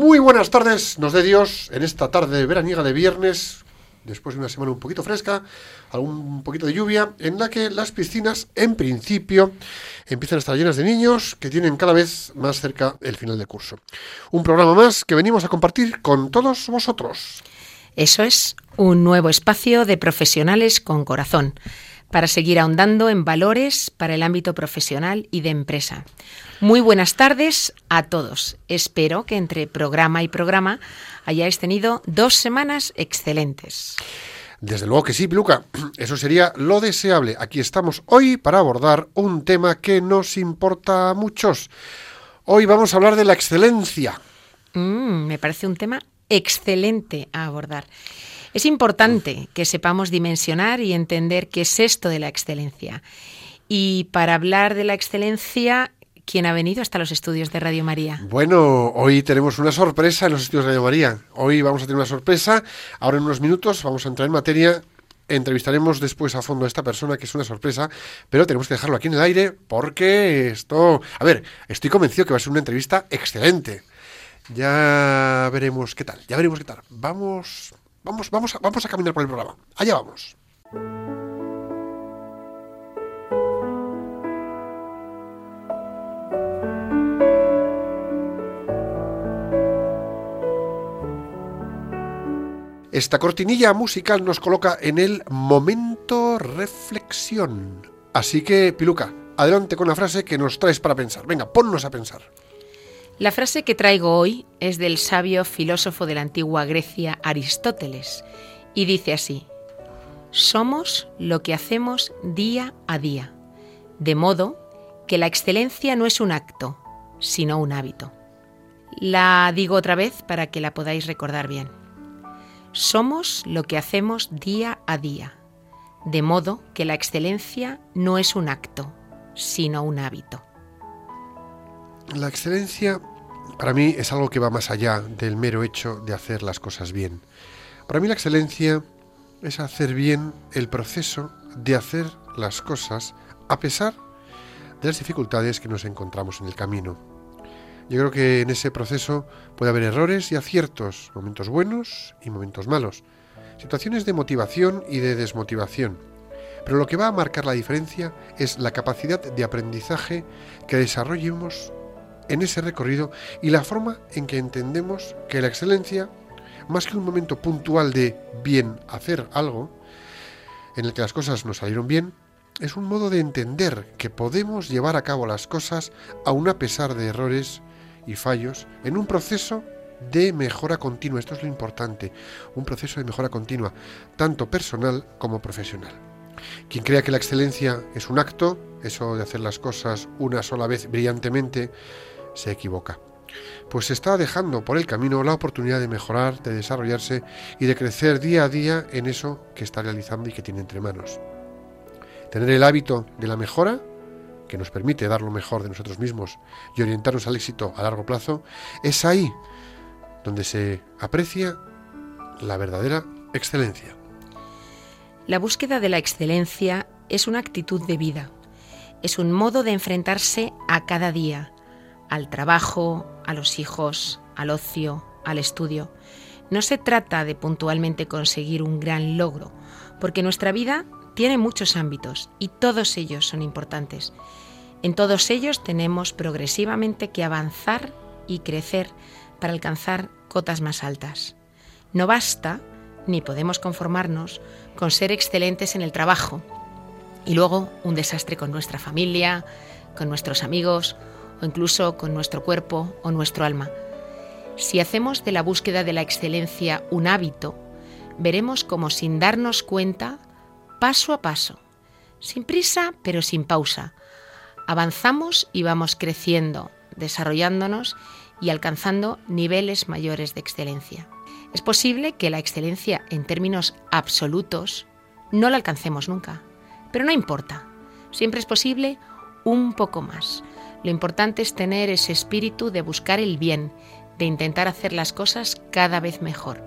Muy buenas tardes, nos dé Dios, en esta tarde veraniega de viernes, después de una semana un poquito fresca, algún poquito de lluvia, en la que las piscinas, en principio, empiezan a estar llenas de niños que tienen cada vez más cerca el final de curso. Un programa más que venimos a compartir con todos vosotros. Eso es, un nuevo espacio de profesionales con corazón para seguir ahondando en valores para el ámbito profesional y de empresa. Muy buenas tardes a todos. Espero que entre programa y programa hayáis tenido dos semanas excelentes. Desde luego que sí, Luca. Eso sería lo deseable. Aquí estamos hoy para abordar un tema que nos importa a muchos. Hoy vamos a hablar de la excelencia. Mm, me parece un tema excelente a abordar. Es importante que sepamos dimensionar y entender qué es esto de la excelencia. Y para hablar de la excelencia, ¿quién ha venido hasta los estudios de Radio María? Bueno, hoy tenemos una sorpresa en los estudios de Radio María. Hoy vamos a tener una sorpresa. Ahora en unos minutos vamos a entrar en materia entrevistaremos después a fondo a esta persona, que es una sorpresa, pero tenemos que dejarlo aquí en el aire porque esto... A ver, estoy convencido que va a ser una entrevista excelente. Ya veremos qué tal, ya veremos qué tal. Vamos, Vamos, vamos, a, vamos a caminar por el programa. Allá vamos. Esta cortinilla musical nos coloca en el momento reflexión. Así que, Piluca, adelante con la frase que nos traes para pensar. Venga, ponnos a pensar. La frase que traigo hoy es del sabio filósofo de la antigua Grecia Aristóteles y dice así, somos lo que hacemos día a día, de modo que la excelencia no es un acto, sino un hábito. La digo otra vez para que la podáis recordar bien. Somos lo que hacemos día a día, de modo que la excelencia no es un acto, sino un hábito. La excelencia para mí es algo que va más allá del mero hecho de hacer las cosas bien. Para mí la excelencia es hacer bien el proceso de hacer las cosas a pesar de las dificultades que nos encontramos en el camino. Yo creo que en ese proceso puede haber errores y aciertos, momentos buenos y momentos malos, situaciones de motivación y de desmotivación. Pero lo que va a marcar la diferencia es la capacidad de aprendizaje que desarrollemos en ese recorrido y la forma en que entendemos que la excelencia, más que un momento puntual de bien hacer algo, en el que las cosas nos salieron bien, es un modo de entender que podemos llevar a cabo las cosas aún a pesar de errores y fallos en un proceso de mejora continua. Esto es lo importante, un proceso de mejora continua, tanto personal como profesional. Quien crea que la excelencia es un acto, eso de hacer las cosas una sola vez brillantemente, se equivoca. Pues se está dejando por el camino la oportunidad de mejorar, de desarrollarse y de crecer día a día en eso que está realizando y que tiene entre manos. Tener el hábito de la mejora, que nos permite dar lo mejor de nosotros mismos y orientarnos al éxito a largo plazo, es ahí donde se aprecia la verdadera excelencia. La búsqueda de la excelencia es una actitud de vida, es un modo de enfrentarse a cada día, al trabajo, a los hijos, al ocio, al estudio. No se trata de puntualmente conseguir un gran logro, porque nuestra vida tiene muchos ámbitos y todos ellos son importantes. En todos ellos tenemos progresivamente que avanzar y crecer para alcanzar cotas más altas. No basta, ni podemos conformarnos, con ser excelentes en el trabajo y luego un desastre con nuestra familia, con nuestros amigos o incluso con nuestro cuerpo o nuestro alma. Si hacemos de la búsqueda de la excelencia un hábito, veremos como sin darnos cuenta, paso a paso, sin prisa pero sin pausa. Avanzamos y vamos creciendo, desarrollándonos y alcanzando niveles mayores de excelencia. Es posible que la excelencia en términos absolutos no la alcancemos nunca, pero no importa. Siempre es posible un poco más. Lo importante es tener ese espíritu de buscar el bien, de intentar hacer las cosas cada vez mejor.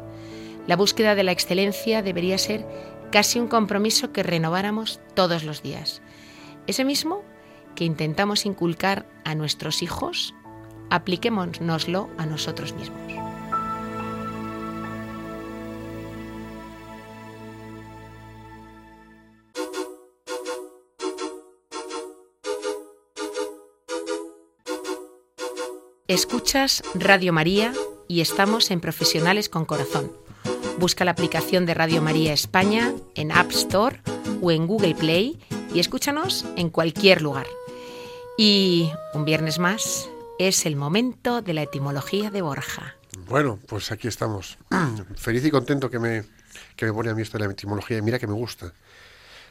La búsqueda de la excelencia debería ser casi un compromiso que renováramos todos los días. Ese mismo que intentamos inculcar a nuestros hijos, apliquémonoslo a nosotros mismos. Escuchas Radio María y estamos en Profesionales con Corazón. Busca la aplicación de Radio María España en App Store o en Google Play y escúchanos en cualquier lugar. Y un viernes más es el momento de la etimología de Borja. Bueno, pues aquí estamos. Feliz y contento que me, que me pone a mí esto de la etimología. Mira que me gusta.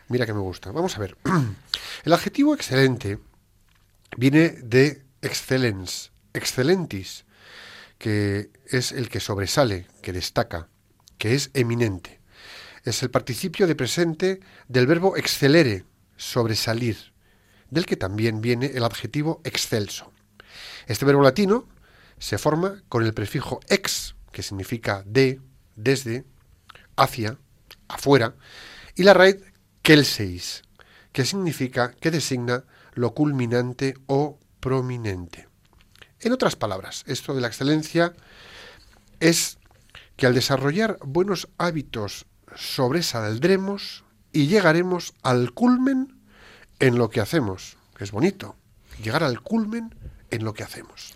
Mira que me gusta. Vamos a ver. El adjetivo excelente viene de excellence, excelentis, que es el que sobresale, que destaca, que es eminente. Es el participio de presente del verbo excelere, sobresalir, del que también viene el adjetivo excelso. Este verbo latino se forma con el prefijo ex, que significa de, desde, hacia, afuera, y la raíz kelseis, que significa, que designa lo culminante o prominente. En otras palabras, esto de la excelencia es que al desarrollar buenos hábitos sobresaldremos y llegaremos al culmen en lo que hacemos, que es bonito, llegar al culmen en lo que hacemos.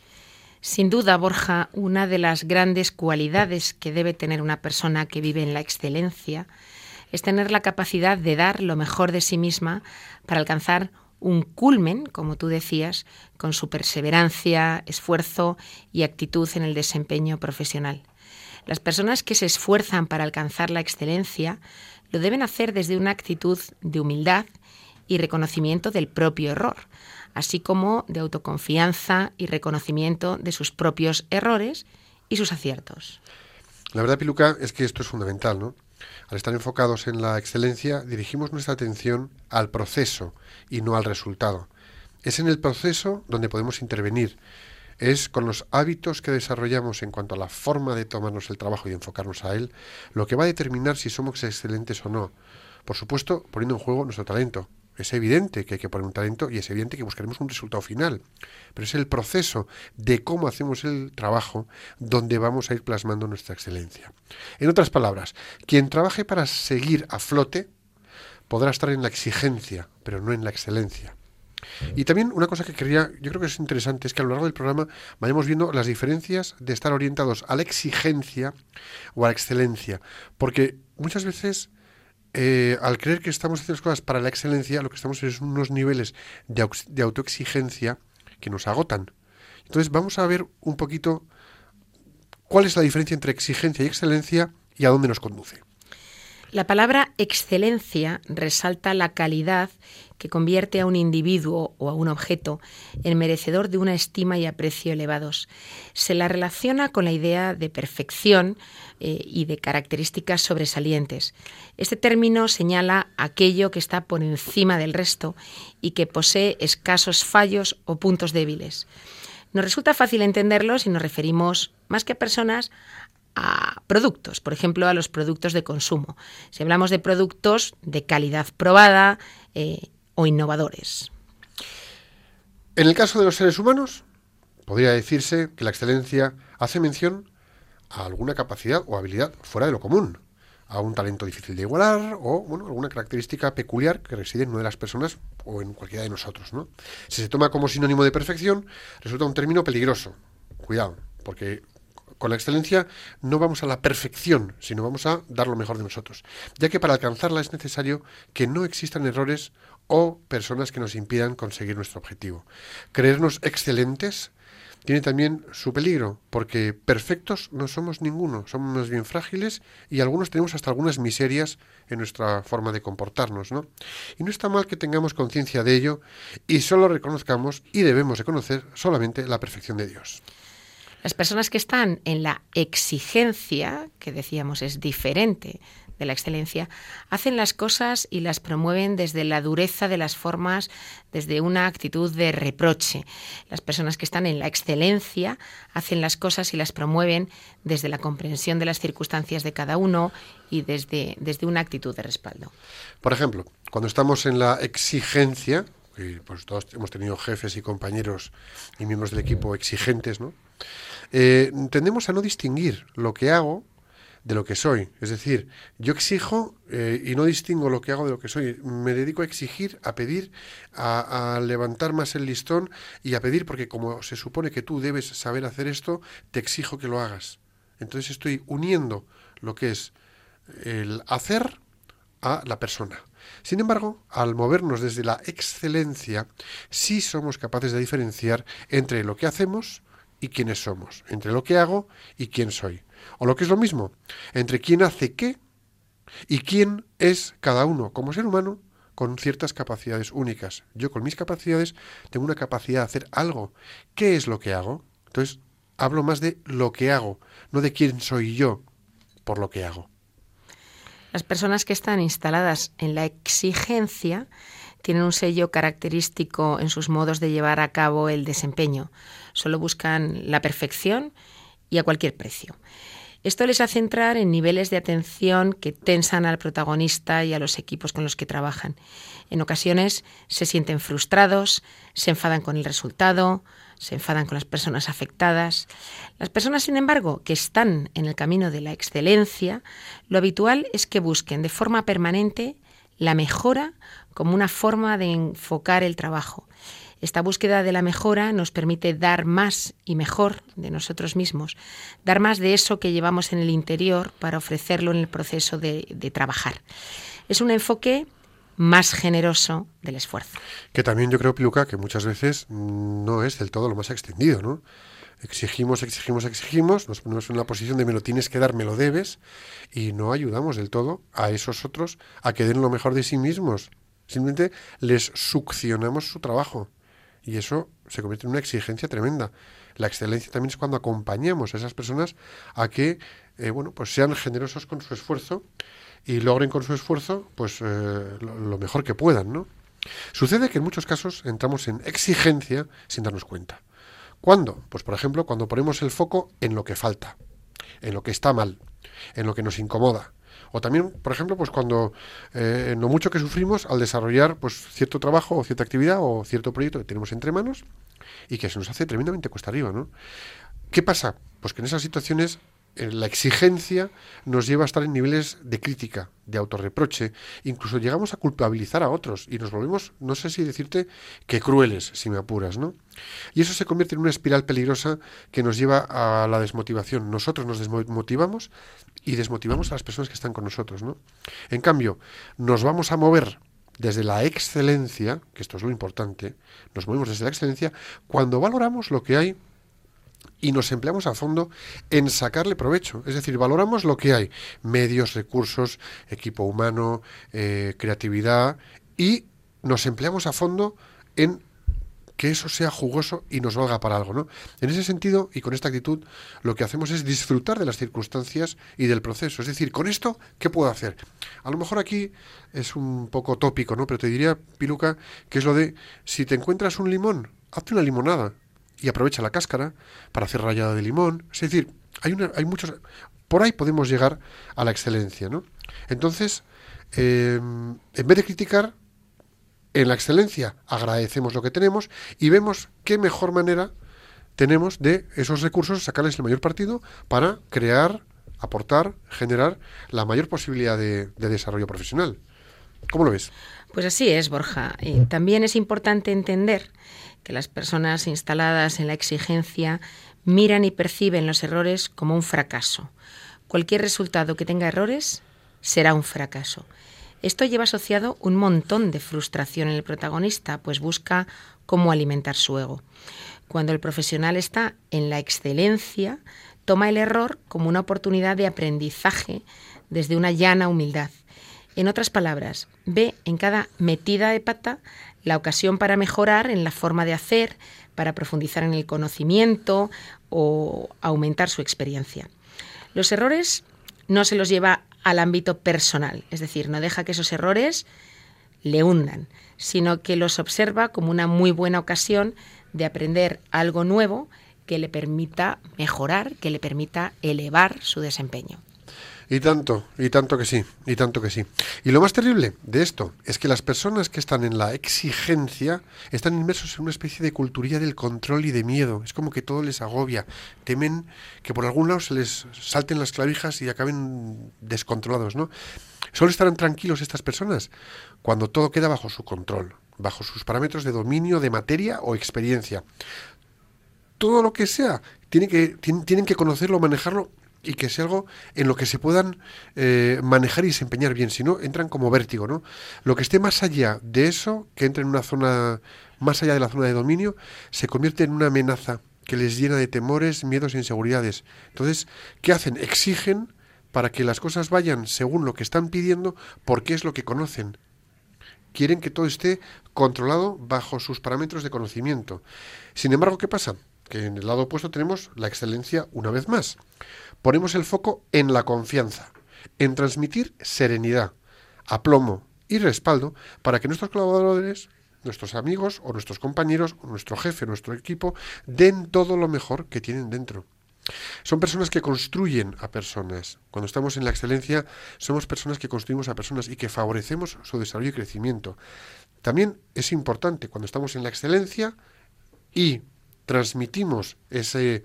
Sin duda, Borja, una de las grandes cualidades que debe tener una persona que vive en la excelencia es tener la capacidad de dar lo mejor de sí misma para alcanzar un culmen, como tú decías, con su perseverancia, esfuerzo y actitud en el desempeño profesional. Las personas que se esfuerzan para alcanzar la excelencia lo deben hacer desde una actitud de humildad y reconocimiento del propio error, así como de autoconfianza y reconocimiento de sus propios errores y sus aciertos. La verdad, Piluca, es que esto es fundamental, ¿no? Al estar enfocados en la excelencia, dirigimos nuestra atención al proceso y no al resultado. Es en el proceso donde podemos intervenir. Es con los hábitos que desarrollamos en cuanto a la forma de tomarnos el trabajo y enfocarnos a él lo que va a determinar si somos excelentes o no. Por supuesto, poniendo en juego nuestro talento, es evidente que hay que poner un talento y es evidente que buscaremos un resultado final, pero es el proceso de cómo hacemos el trabajo donde vamos a ir plasmando nuestra excelencia. En otras palabras, quien trabaje para seguir a flote podrá estar en la exigencia, pero no en la excelencia. Y también una cosa que quería, yo creo que es interesante, es que a lo largo del programa vayamos viendo las diferencias de estar orientados a la exigencia o a la excelencia, porque muchas veces eh, al creer que estamos haciendo las cosas para la excelencia, lo que estamos es unos niveles de, de autoexigencia que nos agotan. Entonces vamos a ver un poquito cuál es la diferencia entre exigencia y excelencia y a dónde nos conduce. La palabra excelencia resalta la calidad que convierte a un individuo o a un objeto en merecedor de una estima y aprecio elevados. Se la relaciona con la idea de perfección eh, y de características sobresalientes. Este término señala aquello que está por encima del resto y que posee escasos fallos o puntos débiles. Nos resulta fácil entenderlo si nos referimos más que a personas a productos, por ejemplo, a los productos de consumo. Si hablamos de productos de calidad probada eh, o innovadores. En el caso de los seres humanos, podría decirse que la excelencia hace mención a alguna capacidad o habilidad fuera de lo común, a un talento difícil de igualar o bueno, alguna característica peculiar que reside en una de las personas o en cualquiera de nosotros. ¿no? Si se toma como sinónimo de perfección, resulta un término peligroso. Cuidado, porque con la excelencia no vamos a la perfección, sino vamos a dar lo mejor de nosotros, ya que para alcanzarla es necesario que no existan errores o personas que nos impidan conseguir nuestro objetivo. Creernos excelentes tiene también su peligro, porque perfectos no somos ninguno, somos más bien frágiles y algunos tenemos hasta algunas miserias en nuestra forma de comportarnos, ¿no? Y no está mal que tengamos conciencia de ello y solo reconozcamos y debemos reconocer solamente la perfección de Dios. Las personas que están en la exigencia, que decíamos es diferente de la excelencia, hacen las cosas y las promueven desde la dureza de las formas, desde una actitud de reproche. Las personas que están en la excelencia hacen las cosas y las promueven desde la comprensión de las circunstancias de cada uno y desde, desde una actitud de respaldo. Por ejemplo, cuando estamos en la exigencia, pues todos hemos tenido jefes y compañeros y miembros del equipo exigentes, ¿no? Eh, tendemos a no distinguir lo que hago de lo que soy. Es decir, yo exijo eh, y no distingo lo que hago de lo que soy. Me dedico a exigir, a pedir, a, levantar más el listón y a pedir porque como se supone que tú debes saber hacer esto, te exijo que lo hagas. Entonces estoy uniendo lo que es el hacer a la persona. Sin embargo, al movernos desde la excelencia, sí somos capaces de diferenciar entre lo que hacemos y quiénes somos, entre lo que hago y quién soy. O lo que es lo mismo, entre quién hace qué y quién es cada uno como ser humano con ciertas capacidades únicas. Yo con mis capacidades tengo una capacidad de hacer algo. ¿Qué es lo que hago? Entonces, hablo más de lo que hago, no de quién soy yo por lo que hago. Las personas que están instaladas en la exigencia tienen un sello característico en sus modos de llevar a cabo el desempeño. Solo buscan la perfección y a cualquier precio. Esto les hace entrar en niveles de atención que tensan al protagonista y a los equipos con los que trabajan. En ocasiones se sienten frustrados, se enfadan con el resultado, se enfadan con las personas afectadas. Las personas, sin embargo, que están en el camino de la excelencia, lo habitual es que busquen de forma permanente la mejora como una forma de enfocar el trabajo esta búsqueda de la mejora nos permite dar más y mejor de nosotros mismos, dar más de eso que llevamos en el interior para ofrecerlo en el proceso de, trabajar. Es un enfoque más generoso del esfuerzo. Que también yo creo, Piluca, que muchas veces no es del todo lo más extendido, ¿no? Exigimos, exigimos, exigimos, nos ponemos en la posición de me lo tienes que dar, me lo debes, y no ayudamos del todo a esos otros a que den lo mejor de sí mismos. Simplemente les succionamos su trabajo. Y eso se convierte en una exigencia tremenda. La excelencia también es cuando acompañamos a esas personas a que eh, bueno, pues sean generosos con su esfuerzo y logren con su esfuerzo pues eh, lo, mejor que puedan, ¿no? Sucede que en muchos casos entramos en exigencia sin darnos cuenta. ¿Cuándo? Pues por ejemplo, cuando ponemos el foco en lo que falta, en lo que está mal, en lo que nos incomoda, o también, por ejemplo, pues cuando eh, en lo mucho que sufrimos al desarrollar pues cierto trabajo o cierta actividad o cierto proyecto que tenemos entre manos y que se nos hace tremendamente cuesta arriba, ¿no? ¿Qué pasa? Pues que en esas situaciones la exigencia nos lleva a estar en niveles de crítica, de autorreproche, incluso llegamos a culpabilizar a otros y nos volvemos, no sé si decirte que crueles, si me apuras, ¿no? Y eso se convierte en una espiral peligrosa que nos lleva a la desmotivación. Nosotros nos desmotivamos y desmotivamos a las personas que están con nosotros, ¿no? En cambio, nos vamos a mover desde la excelencia, que esto es lo importante, nos movemos desde la excelencia cuando valoramos lo que hay y nos empleamos a fondo en sacarle provecho. Es decir, valoramos lo que hay, medios, recursos, equipo humano, eh, creatividad, y nos empleamos a fondo en que eso sea jugoso y nos valga para algo, ¿no? En ese sentido y con esta actitud, lo que hacemos es disfrutar de las circunstancias y del proceso. Es decir, con esto, ¿qué puedo hacer? A lo mejor aquí es un poco tópico, ¿no? Pero te diría, Piluca, que es lo de, si te encuentras un limón, hazte una limonada y aprovecha la cáscara para hacer rallada de limón. Es decir, hay, una, hay muchos... Por ahí podemos llegar a la excelencia, ¿no? Entonces, em, en vez de criticar, en la excelencia agradecemos lo que tenemos y vemos qué mejor manera tenemos de esos recursos sacarles el mayor partido para crear, aportar, generar la mayor posibilidad de, de desarrollo profesional. ¿Cómo lo ves? Pues así es, Borja. También es importante entender que las personas instaladas en la exigencia miran y perciben los errores como un fracaso. Cualquier resultado que tenga errores será un fracaso. Esto lleva asociado un montón de frustración en el protagonista, pues busca cómo alimentar su ego. Cuando el profesional está en la excelencia, toma el error como una oportunidad de aprendizaje desde una llana humildad. En otras palabras, ve en cada metida de pata la ocasión para mejorar en la forma de hacer, para profundizar en el conocimiento o aumentar su experiencia. Los errores no se los lleva al ámbito personal, es decir, no deja que esos errores le hundan, sino que los observa como una muy buena ocasión de aprender algo nuevo que le permita mejorar, que le permita elevar su desempeño. Y tanto, y tanto que sí, y tanto que sí. Y lo más terrible de esto es que las personas que están en la exigencia están inmersos en una especie de culturilla del control y de miedo. Es como que todo les agobia. Temen que por algún lado se les salten las clavijas y acaben descontrolados, ¿no? Solo estarán tranquilos estas personas cuando todo queda bajo su control, bajo sus parámetros de dominio de materia o experiencia. Todo lo que sea, tienen que, tienen que conocerlo, manejarlo y que sea algo en lo que se puedan eh, manejar y desempeñar bien, si no, entran como vértigo, ¿no? Lo que esté más allá de eso, que entre en una zona, más allá de la zona de dominio, se convierte en una amenaza que les llena de temores, miedos e inseguridades. Entonces, ¿qué hacen? Exigen para que las cosas vayan según lo que están pidiendo, porque es lo que conocen. Quieren que todo esté controlado bajo sus parámetros de conocimiento. Sin embargo, ¿qué pasa? Que en el lado opuesto tenemos la excelencia una vez más ponemos el foco en la confianza, en transmitir serenidad, aplomo y respaldo para que nuestros colaboradores, nuestros amigos o nuestros compañeros o nuestro jefe, nuestro equipo, den todo lo mejor que tienen dentro. Son personas que construyen a personas. Cuando estamos en la excelencia, somos personas que construimos a personas y que favorecemos su desarrollo y crecimiento. También es importante cuando estamos en la excelencia y transmitimos ese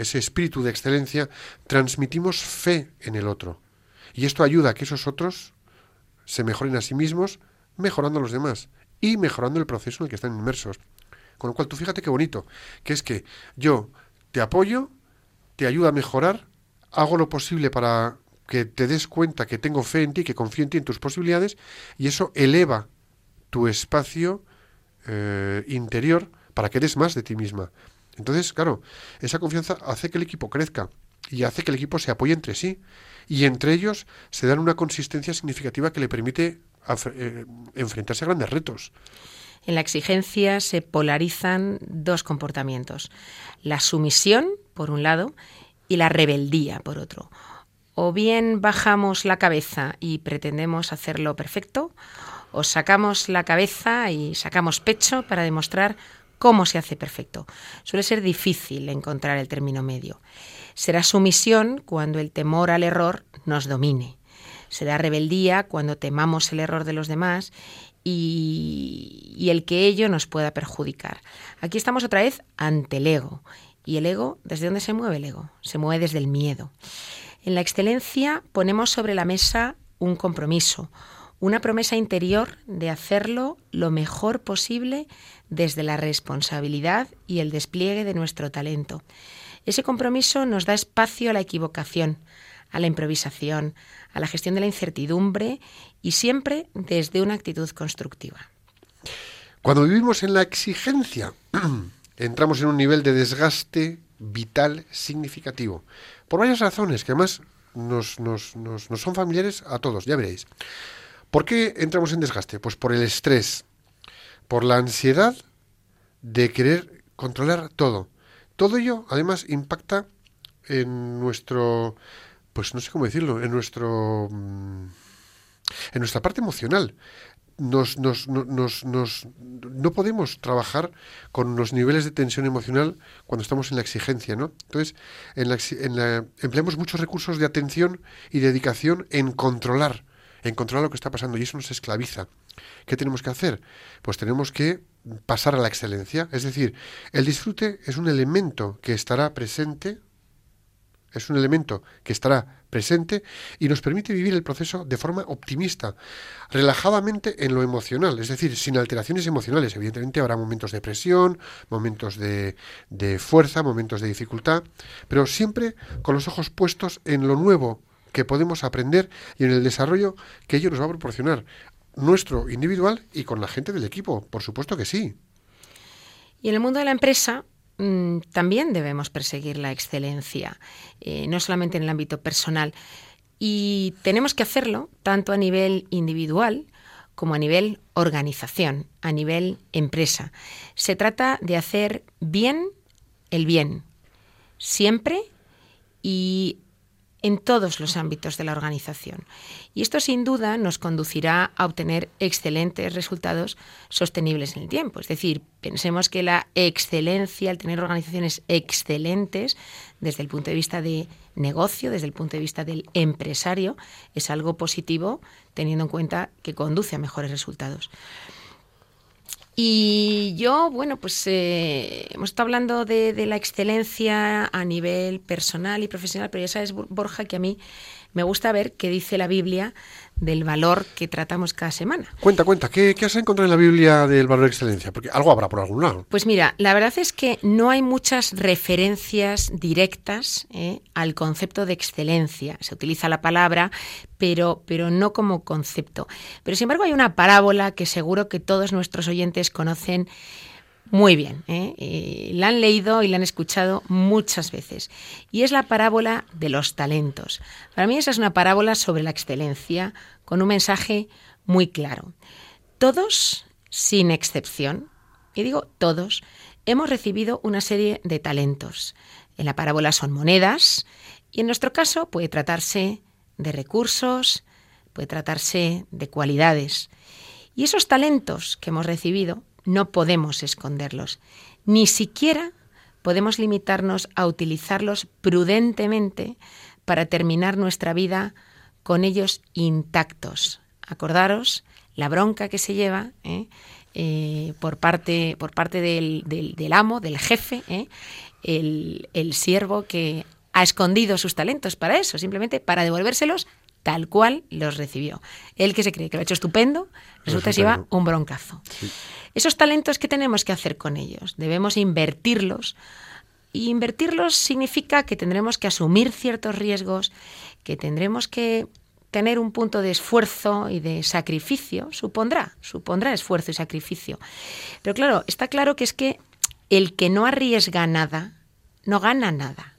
ese espíritu de excelencia, transmitimos fe en el otro. Y esto ayuda a que esos otros se mejoren a sí mismos, mejorando a los demás y mejorando el proceso en el que están inmersos. Con lo cual, tú fíjate qué bonito, que es que yo te apoyo, te ayudo a mejorar, hago lo posible para que te des cuenta que tengo fe en ti, que confío en ti, en tus posibilidades, y eso eleva tu espacio eh, interior para que des más de ti misma. Entonces, claro, esa confianza hace que el equipo crezca y hace que el equipo se apoye entre sí. Y entre ellos se dan una consistencia significativa que le permite eh, enfrentarse a grandes retos. En la exigencia se polarizan dos comportamientos. La sumisión, por un lado, y la rebeldía, por otro. O bien bajamos la cabeza y pretendemos hacerlo perfecto, o sacamos la cabeza y sacamos pecho para demostrar ¿Cómo se hace perfecto? Suele ser difícil encontrar el término medio. Será sumisión cuando el temor al error nos domine. Será rebeldía cuando temamos el error de los demás y, el que ello nos pueda perjudicar. Aquí estamos otra vez ante el ego. ¿Y el ego? ¿Desde dónde se mueve el ego? Se mueve desde el miedo. En la excelencia ponemos sobre la mesa un compromiso, una promesa interior de hacerlo lo mejor posible desde la responsabilidad y el despliegue de nuestro talento. Ese compromiso nos da espacio a la equivocación, a la improvisación, a la gestión de la incertidumbre y siempre desde una actitud constructiva. Cuando vivimos en la exigencia, entramos en un nivel de desgaste vital significativo, por varias razones que además nos, nos, son familiares a todos, ya veréis. ¿Por qué entramos en desgaste? Pues por el estrés, por la ansiedad de querer controlar todo. Todo ello, además, impacta en nuestro, pues no sé cómo decirlo, en nuestro, mm, en nuestra parte emocional. Nos, nos, nos, nos, no podemos trabajar con los niveles de tensión emocional cuando estamos en la exigencia, ¿no? Entonces, en la, empleamos muchos recursos de atención y dedicación en controlar, en controlar lo que está pasando y eso nos esclaviza. ¿Qué tenemos que hacer? Pues tenemos que pasar a la excelencia. Es decir, el disfrute es un elemento que estará presente, es un elemento que estará presente y nos permite vivir el proceso de forma optimista, relajadamente en lo emocional, es decir, sin alteraciones emocionales. Evidentemente habrá momentos de presión, momentos de, de fuerza, momentos de dificultad, pero siempre con los ojos puestos en lo nuevo que podemos aprender y en el desarrollo que ello nos va a proporcionar nuestro individual y con la gente del equipo, por supuesto que sí. Y en el mundo de la empresa mm, también debemos perseguir la excelencia, eh, no solamente en el ámbito personal. Y tenemos que hacerlo tanto a nivel individual como a nivel organización, a nivel empresa. Se trata de hacer bien el bien, siempre y en todos los ámbitos de la organización. Y esto sin duda nos conducirá a obtener excelentes resultados sostenibles en el tiempo. Es decir, pensemos que la excelencia, el tener organizaciones excelentes desde el punto de vista de negocio, desde el punto de vista del empresario, es algo positivo teniendo en cuenta que conduce a mejores resultados. Y yo, bueno, pues eh, hemos estado hablando de, de, la excelencia a nivel personal y profesional, pero ya sabes, Borja, que a mí me gusta ver qué dice la Biblia del valor que tratamos cada semana. Cuenta, cuenta, ¿qué, has encontrado en la Biblia del valor de excelencia? Porque algo habrá por algún lado. Pues mira, la verdad es que no hay muchas referencias directas eh, al concepto de excelencia. Se utiliza la palabra, pero, pero no como concepto. Pero sin embargo hay una parábola que seguro que todos nuestros oyentes conocen muy bien. ¿eh? la han leído y la han escuchado muchas veces. Y es la parábola de los talentos. Para mí esa es una parábola sobre la excelencia con un mensaje muy claro. Todos, sin excepción, y digo todos, hemos recibido una serie de talentos. En la parábola son monedas y en nuestro caso puede tratarse de recursos, puede tratarse de cualidades. Y esos talentos que hemos recibido no podemos esconderlos. Ni siquiera podemos limitarnos a utilizarlos prudentemente para terminar nuestra vida con ellos intactos. Acordaros la bronca que se lleva ¿eh? Eh, por parte, por parte del, amo, del jefe, ¿eh? el, el siervo que ha escondido sus talentos para eso, simplemente para devolvérselos tal cual los recibió. Él que se cree que lo ha hecho estupendo, resulta que se lleva un broncazo. Esos talentos, ¿qué tenemos que hacer con ellos? Debemos invertirlos. Y invertirlos significa que tendremos que asumir ciertos riesgos, que tendremos que tener un punto de esfuerzo y de sacrificio, supondrá, supondrá esfuerzo y sacrificio. Pero claro, está claro que es que el que no arriesga nada, no gana nada.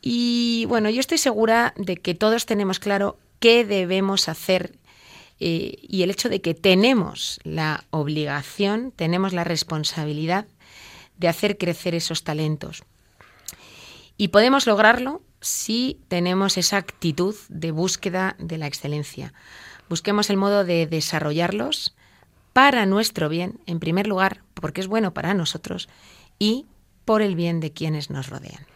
Y bueno, yo estoy segura de que todos tenemos claro qué debemos hacer eh, y el hecho de que tenemos la obligación, tenemos la responsabilidad de hacer crecer esos talentos. Y podemos lograrlo si tenemos esa actitud de búsqueda de la excelencia. Busquemos el modo de desarrollarlos para nuestro bien, en primer lugar, porque es bueno para nosotros, y por el bien de quienes nos rodean.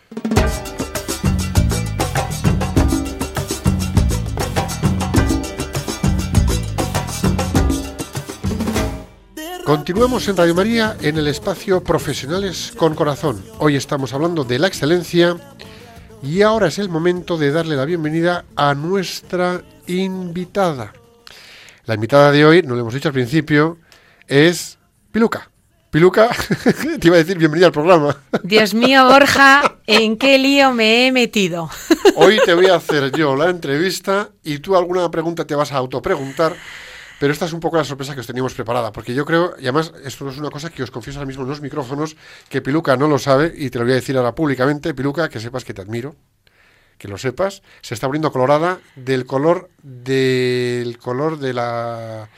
Continuamos en Radio María en el espacio Profesionales con Corazón. Hoy estamos hablando de la excelencia y ahora es el momento de darle la bienvenida a nuestra invitada. La invitada de hoy, no lo hemos dicho al principio, es Piluca. Piluca, te iba a decir bienvenida al programa. Dios mío, Borja, ¿en qué lío me he metido? Hoy te voy a hacer yo la entrevista y tú alguna pregunta te vas a autopreguntar pero esta es un poco la sorpresa que os teníamos preparada, porque yo creo, y además esto es una cosa que os confieso ahora mismo en los micrófonos, que Piluca no lo sabe y te lo voy a decir ahora públicamente, Piluca, que sepas que te admiro, que lo sepas, se está poniendo colorada del color del color de la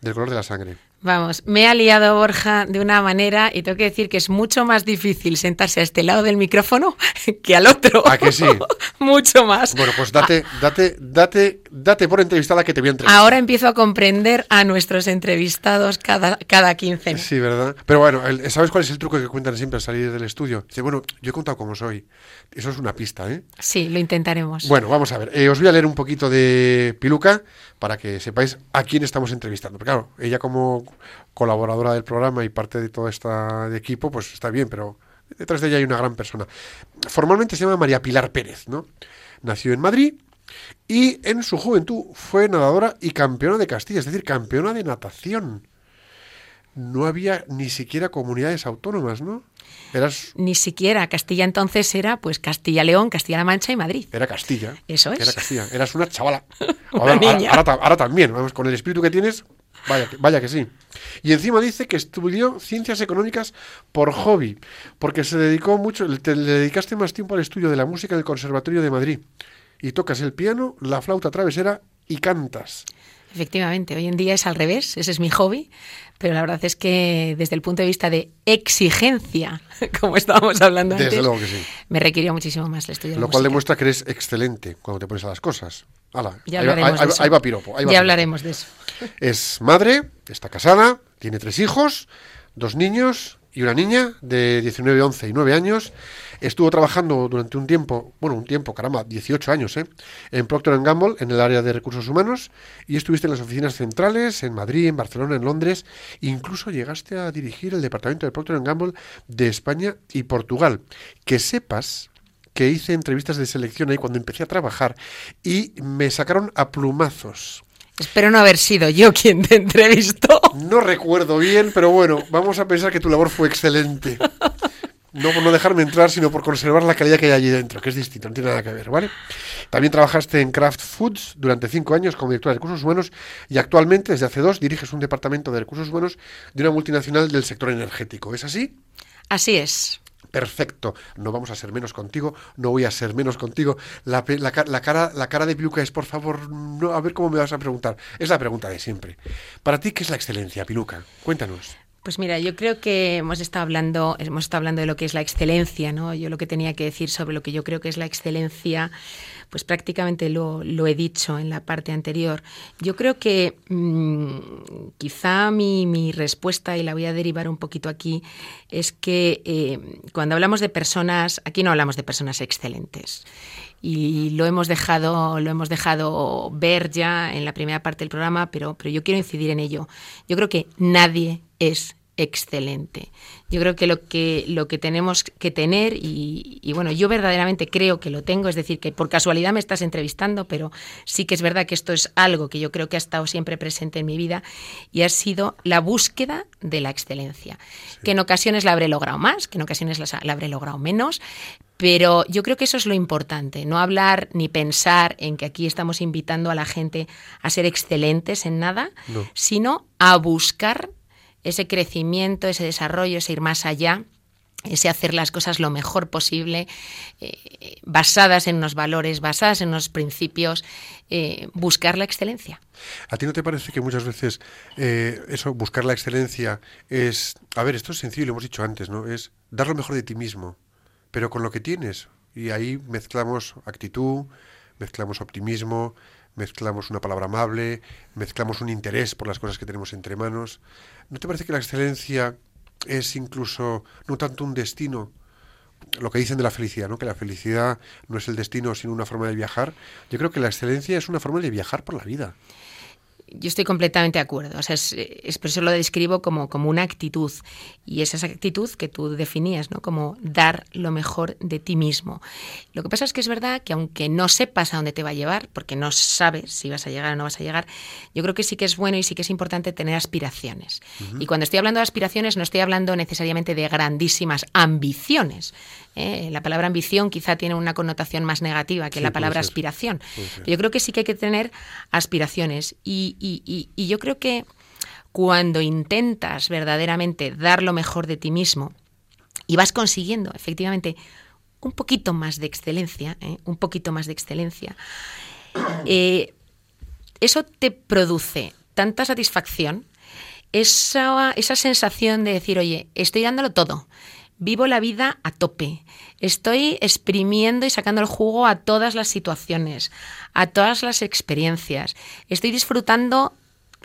del color de la sangre. Vamos, me ha liado Borja de una manera y tengo que decir que es mucho más difícil sentarse a este lado del micrófono que al otro. ¿A que sí? mucho más. Bueno, pues date, date, date, date por entrevistada que te voy a entrevistar. Ahora empiezo a comprender a nuestros entrevistados cada, cada quince. Sí, ¿verdad? Pero bueno, ¿sabes cuál es el truco que cuentan siempre al salir del estudio? Dice, bueno, yo he contado cómo soy. Eso es una pista, ¿eh? Sí, lo intentaremos. Bueno, vamos a ver. Eh, os voy a leer un poquito de Piluca para que sepáis a quién estamos entrevistando. Porque claro, ella como colaboradora del programa y parte de todo este equipo, pues está bien, pero detrás de ella hay una gran persona. Formalmente se llama María Pilar Pérez, ¿no? Nació en Madrid y en su juventud fue nadadora y campeona de Castilla, es decir, campeona de natación. No había ni siquiera comunidades autónomas, ¿no? Eras... Ni siquiera. Castilla entonces era pues Castilla-León, Castilla-La Mancha y Madrid. Era Castilla. Eso es. Era Castilla. Eras una chavala. una niña. Ahora, también, vamos, con el espíritu que tienes, Vaya que, vaya que sí. Y encima dice que estudió ciencias económicas por hobby, porque se dedicó mucho, te, le dedicaste más tiempo al estudio de la música en el Conservatorio de Madrid. Y tocas el piano, la flauta travesera y cantas. Efectivamente, hoy en día es al revés, ese es mi hobby, pero la verdad es que desde el punto de vista de exigencia, como estábamos hablando Desde antes, luego que sí. me requirió muchísimo más el estudio Lo cual música. demuestra que eres excelente cuando te pones a las cosas. Ya ahí, va, hablaremos ahí- de eso. ahí va piropo. ahí va Ya piropo. hablaremos de eso. Es madre, está casada, tiene tres hijos, dos niños y una niña de 19, 11 y 9 años. Estuvo trabajando durante un tiempo, bueno, un tiempo, caramba, 18 años, ¿eh? En Procter Gamble, en el área de recursos humanos, y estuviste en las oficinas centrales, en Madrid, en Barcelona, en Londres, incluso llegaste a dirigir el departamento de Procter Gamble de España y Portugal. Que sepas que hice entrevistas de selección ahí cuando empecé a trabajar y me sacaron a plumazos. Espero no haber sido yo quien te entrevistó. No recuerdo bien, pero bueno, vamos a pensar que tu labor fue excelente. No por no dejarme entrar, sino por conservar la calidad que hay allí dentro, que es distinto, no tiene nada que ver, ¿vale? También trabajaste en Kraft Foods durante cinco años como directora de recursos humanos y actualmente, desde hace dos, diriges un departamento de recursos humanos de una multinacional del sector energético. ¿Es así? Así es. Perfecto, no vamos a ser menos contigo, no voy a ser menos contigo. La, cara, la cara de Piluca es, por favor, no, a ver cómo me vas a preguntar. Es la pregunta de siempre. Para ti, ¿qué es la excelencia, Piluca? Cuéntanos. Pues mira, yo creo que hemos estado hablando, hemos estado hablando de lo que es la excelencia, ¿no? Yo lo que tenía que decir sobre lo que yo creo que es la excelencia, pues prácticamente lo, lo he dicho en la parte anterior. Yo creo que mm, quizá mi, mi respuesta, y la voy a derivar un poquito aquí, es que eh, cuando hablamos de personas, aquí no hablamos de personas excelentes. Y lo hemos dejado, lo hemos dejado ver ya en la primera parte del programa, pero, pero yo quiero incidir en ello. Yo creo que nadie es excelente. Yo creo que lo que, lo que tenemos que tener, y, y, bueno, yo verdaderamente creo que lo tengo, es decir, que por casualidad me estás entrevistando, pero sí que es verdad que esto es algo que yo creo que ha estado siempre presente en mi vida y ha sido la búsqueda de la excelencia. Que en ocasiones la habré logrado más, que en ocasiones la, la habré logrado menos, pero yo creo que eso es lo importante, no hablar ni pensar en que aquí estamos invitando a la gente a ser excelentes en nada, No. sino a buscar ese crecimiento, ese desarrollo, ese ir más allá, ese hacer las cosas lo mejor posible, eh, basadas en unos valores, basadas en unos principios, eh, buscar la excelencia. ¿A ti no te parece que muchas veces eh, eso, buscar la excelencia es... A ver, esto es sencillo, lo hemos dicho antes, ¿no? Es dar lo mejor de ti mismo, pero con lo que tienes. Y ahí mezclamos actitud, mezclamos optimismo, mezclamos una palabra amable, mezclamos un interés por las cosas que tenemos entre manos. ¿No te parece que la excelencia es incluso no tanto un destino, lo que dicen de la felicidad, ¿no? Que la felicidad no es el destino, sino una forma de viajar. Yo creo que la excelencia es una forma de viajar por la vida. Yo estoy completamente de acuerdo. O sea, es, es, por eso lo describo como, como una actitud. Y es esa actitud que tú definías, ¿no? Como dar lo mejor de ti mismo. Lo que pasa es que es verdad que aunque no sepas a dónde te va a llevar, porque no sabes si vas a llegar o no vas a llegar, yo creo que sí que es bueno y sí que es importante tener aspiraciones. Uh -huh. Y cuando estoy hablando de aspiraciones, no estoy hablando necesariamente de grandísimas ambiciones. ¿Eh? La palabra ambición quizá tiene una connotación más negativa que Sí, la palabra aspiración. Yo creo que sí que hay que tener aspiraciones. Y, y- y- y yo creo que cuando intentas verdaderamente dar lo mejor de ti mismo y vas consiguiendo efectivamente un poquito más de excelencia, ¿eh? un poquito más de excelencia, eh, eso te produce tanta satisfacción, esa, esa sensación de decir, oye, estoy dándolo todo, vivo la vida a tope, estoy exprimiendo y sacando el jugo a todas las situaciones, a todas las experiencias, estoy disfrutando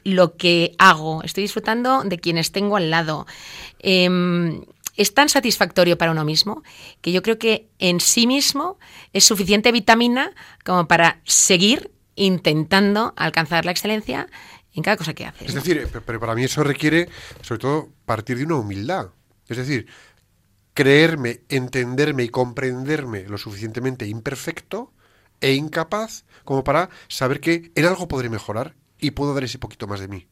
lo que hago, estoy disfrutando de quienes tengo al lado. Em, es tan satisfactorio para uno mismo que yo creo que en sí mismo es suficiente vitamina como para seguir intentando alcanzar la excelencia en cada cosa que haces. Es decir, eh, pe- pero para mí eso requiere, sobre todo, partir de una humildad. Es decir, creerme, entenderme y comprenderme lo suficientemente imperfecto e incapaz como para saber que en algo podré mejorar y puedo dar ese poquito más de mí.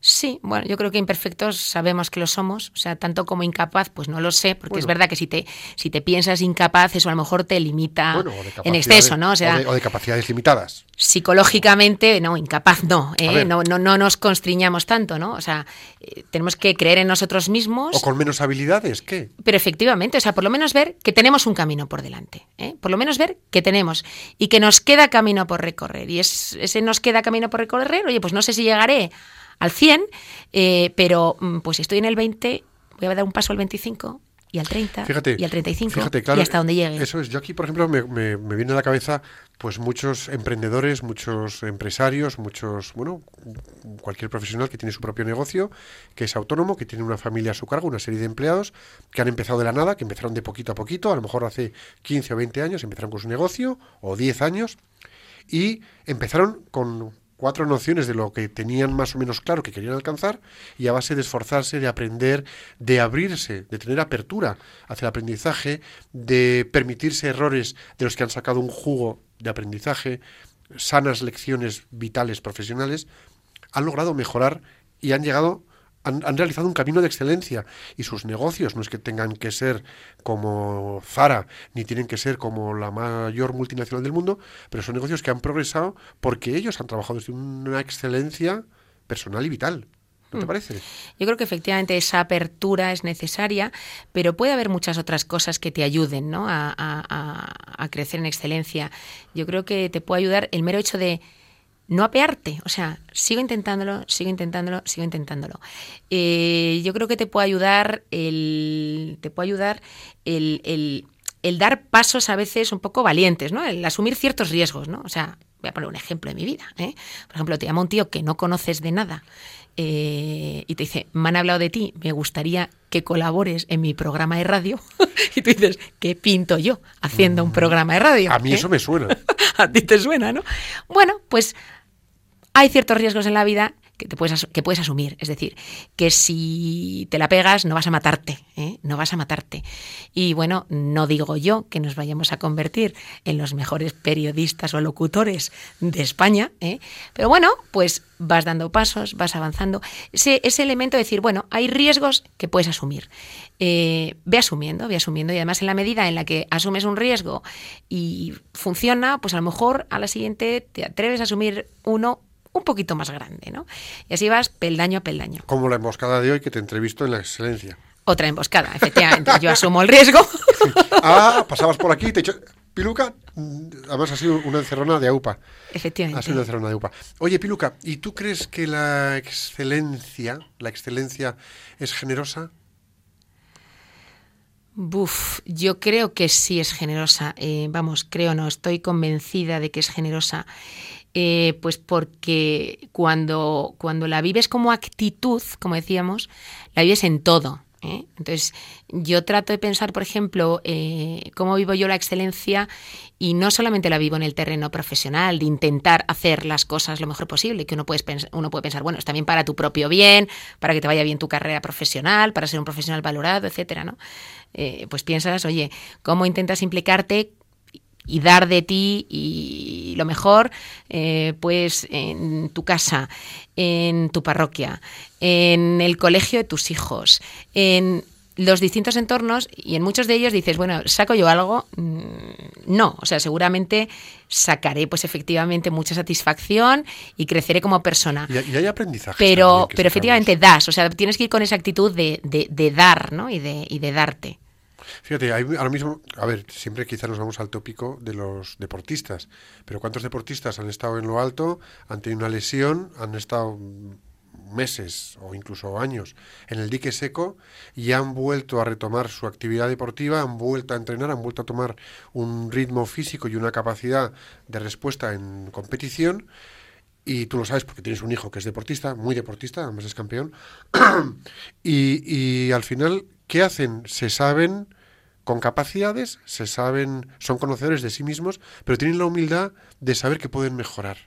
Sí, bueno, yo creo que imperfectos sabemos que lo somos, o sea, tanto como incapaz, pues no lo sé, porque es verdad que si te, si te piensas incapaz, eso a lo mejor te limita Bueno, en exceso, ¿no? O sea, o de, o de capacidades limitadas. psicológicamente, no, incapaz no, ¿eh? no, no, no nos constriñamos tanto, ¿no? O sea, eh, tenemos que creer en nosotros mismos. ¿O con menos habilidades? ¿Qué? Pero efectivamente, o sea, por lo menos ver que tenemos un camino por delante, ¿eh? por lo menos ver que tenemos y que nos queda camino por recorrer. Y es, ese nos queda camino por recorrer, oye, pues no sé si llegaré al 100, pero mm, pues estoy en el 20, voy a dar un paso al 25 y al 30 y al 35 y hasta donde llegue. Eso es, yo aquí, por ejemplo, me, me, me, viene a la cabeza pues muchos emprendedores, muchos empresarios, muchos, bueno, cualquier profesional que tiene su propio negocio, que es autónomo, que tiene una familia a su cargo, una serie de empleados, que han empezado de la nada, que empezaron de poquito a poquito, a lo mejor hace 15 o 20 años empezaron con su negocio, o 10 años, y empezaron con cuatro nociones de lo que tenían más o menos claro que querían alcanzar y a base de esforzarse, de aprender, de abrirse, de tener apertura hacia el aprendizaje, de permitirse errores de los que han sacado un jugo de aprendizaje, sanas lecciones vitales profesionales, han logrado mejorar y han llegado han, realizado un camino de excelencia y sus negocios no es que tengan que ser como Zara ni tienen que ser como la mayor multinacional del mundo, pero son negocios que han progresado porque ellos han trabajado desde una excelencia personal y vital. ¿No te hmm. parece? Yo creo que efectivamente esa apertura es necesaria, pero puede haber muchas otras cosas que te ayuden ¿no? a, a crecer en excelencia. Yo creo que te puede ayudar el mero hecho de no apearte, o sea, sigo intentándolo, sigo intentándolo, sigo intentándolo. Eh, yo creo que te puede ayudar el, te puede ayudar el, el, el, dar pasos a veces un poco valientes, ¿no? El asumir ciertos riesgos, ¿no? O sea, voy a poner un ejemplo de mi vida, ¿eh? Por ejemplo, te llama un tío que no conoces de nada eh, y te dice, me han hablado de ti, me gustaría que colabores en mi programa de radio. y tú dices, ¿qué pinto yo haciendo un mm. programa de radio? A mí eso me suena. a ti te suena, ¿no? Bueno, pues hay ciertos riesgos en la vida que, te puedes, que puedes asumir. Es decir, que si te la pegas no vas a matarte, ¿eh? no vas a matarte. Y bueno, no digo yo que nos vayamos a convertir en los mejores periodistas o locutores de España, ¿eh? pero bueno, pues vas dando pasos, vas avanzando. Ese, elemento de decir, bueno, hay riesgos que puedes asumir. Eh, ve asumiendo, ve asumiendo y además en la medida en la que asumes un riesgo y funciona, pues a lo mejor a la siguiente te atreves a asumir uno un poquito más grande, ¿no? Y así vas peldaño a peldaño. Como la emboscada de hoy que te entrevisto en la excelencia. Otra emboscada, efectivamente. Yo asumo el riesgo. ah, pasabas por aquí, te hecho... Piluca, mm, además ha sido una encerrona de AUPA. Efectivamente. Ha sido una encerrona de AUPA. Oye, Piluca, ¿y tú crees que la excelencia, la excelencia es generosa? Buf, yo creo que sí es generosa. Eh, vamos, creo no, estoy convencida de que es generosa. Eh, pues porque cuando, cuando la vives como actitud, como decíamos, la vives en todo. ¿eh? Entonces, yo trato de pensar, por ejemplo, eh, cómo vivo yo la excelencia y no solamente la vivo en el terreno profesional, de intentar hacer las cosas lo mejor posible, que uno puede, pensar, uno puede pensar, bueno, es también para tu propio bien, para que te vaya bien tu carrera profesional, para ser un profesional valorado, etcétera, ¿no? pues piensas, oye, ¿cómo intentas implicarte y dar de ti y lo mejor, eh, pues en tu casa, en tu parroquia, en el colegio de tus hijos, en los distintos entornos y en muchos de ellos dices, bueno, ¿saco yo algo? Mm, no, o sea, seguramente sacaré pues efectivamente mucha satisfacción y creceré como persona. Y, hay aprendizaje. Pero, pero efectivamente das, o sea, tienes que ir con esa actitud de, de, de dar, ¿no? Y de, y de darte. Fíjate, ahora mismo, a ver, siempre quizás nos vamos al tópico de los deportistas, pero ¿cuántos deportistas han estado en lo alto, han tenido una lesión, han estado meses o incluso años en el dique seco y han vuelto a retomar su actividad deportiva, han vuelto a entrenar, han vuelto a tomar un ritmo físico y una capacidad de respuesta en competición y tú lo sabes porque tienes un hijo que es deportista, muy deportista, además es campeón, y, y al final, ¿qué hacen? Se saben con capacidades, se saben, son conocedores de sí mismos, pero tienen la humildad de saber que pueden mejorar.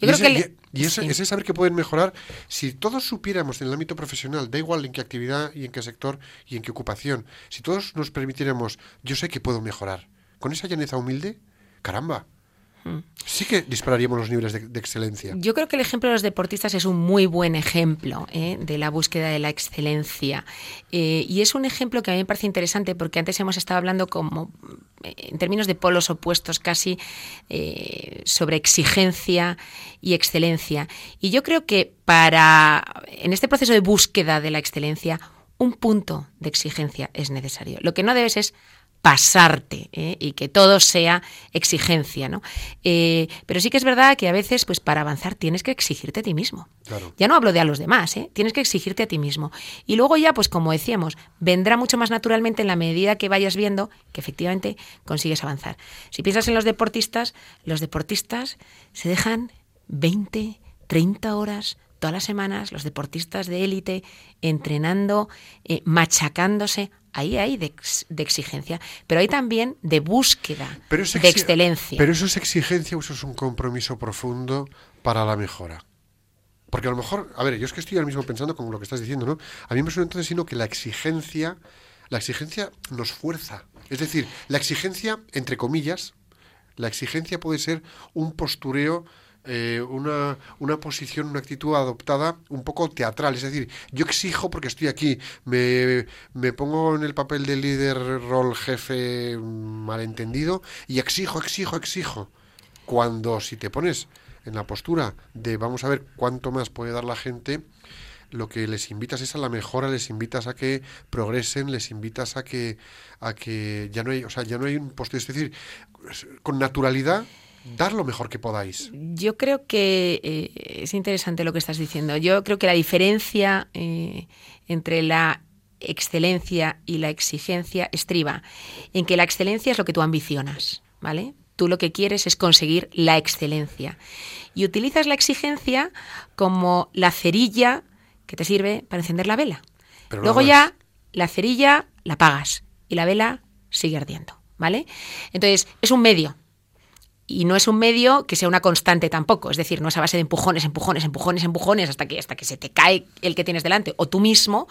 y, ese, saber que pueden mejorar, si todos supiéramos en el ámbito profesional, da igual en qué actividad y en qué sector y en qué ocupación, si todos nos permitiéramos, yo sé que puedo mejorar, con esa llaneza humilde, caramba, Sí que dispararíamos los niveles de, excelencia. Yo creo que el ejemplo de los deportistas es un muy buen ejemplo ¿eh? de la búsqueda de la excelencia. Eh, y es un ejemplo que a mí me parece interesante porque antes hemos estado hablando como en términos de polos opuestos casi eh, sobre exigencia y excelencia. Y yo creo que para, en este proceso de búsqueda de la excelencia, un punto de exigencia es necesario. Lo que no debes es pasarte ¿eh? y que todo sea exigencia, ¿no? Eh, pero sí que es verdad que a veces, pues para avanzar tienes que exigirte a ti mismo. Ya no hablo de a los demás, ¿eh? tienes que exigirte a ti mismo. Y luego ya, pues como decíamos, vendrá mucho más naturalmente en la medida que vayas viendo que efectivamente consigues avanzar. Si piensas en los deportistas, los deportistas se dejan 20, 30 horas todas las semanas, los deportistas de élite entrenando, machacándose ahí hay de, exigencia, pero hay también de búsqueda de excelencia. Pero eso es exigencia o eso es un compromiso profundo para la mejora. Porque a lo mejor, a ver, yo es que estoy ahora mismo pensando con lo que estás diciendo, ¿no? A mí me suena entonces sino que la exigencia, la exigencia nos fuerza. Es decir, la exigencia, entre comillas, la exigencia puede ser un postureo eh, una, una, posición, una actitud adoptada un poco teatral. Es decir, yo exijo porque estoy aquí, me, me pongo en el papel de líder, rol, jefe malentendido y exijo, exijo, exijo. Cuando si te pones en la postura de vamos a ver cuánto más puede dar la gente, lo que les invitas es a la mejora, les invitas a que progresen, les invitas a que a que ya no hay, o sea, ya no hay un postura, es decir, con naturalidad dar lo mejor que podáis. Yo creo que eh, es interesante lo que estás diciendo. Yo creo que la diferencia eh, entre la excelencia y la exigencia estriba en que la excelencia es lo que tú ambicionas, ¿vale? Tú lo que quieres es conseguir la excelencia y utilizas la exigencia como la cerilla que te sirve para encender la vela. Luego ya la cerilla la pagas y la vela sigue ardiendo, ¿vale? Entonces, es un medio, y no es un medio que sea una constante tampoco, es decir, no es a base de empujones, empujones, empujones, empujones hasta que hasta que se te cae el que tienes delante o tú mismo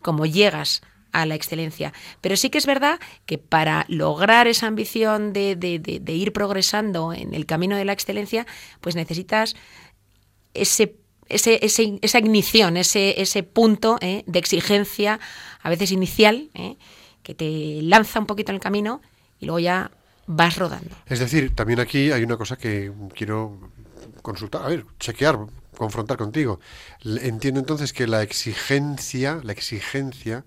como llegas a la excelencia. Pero sí que es verdad que para lograr esa ambición de, de, ir progresando en el camino de la excelencia, pues necesitas ese, ese, esa ignición, ese, ese punto ¿eh? de exigencia, a veces inicial, ¿eh? que te lanza un poquito en el camino y luego ya vas rodando. Es decir, también aquí hay una cosa que quiero consultar, a ver, chequear, confrontar contigo. Entiendo entonces que la exigencia, la exigencia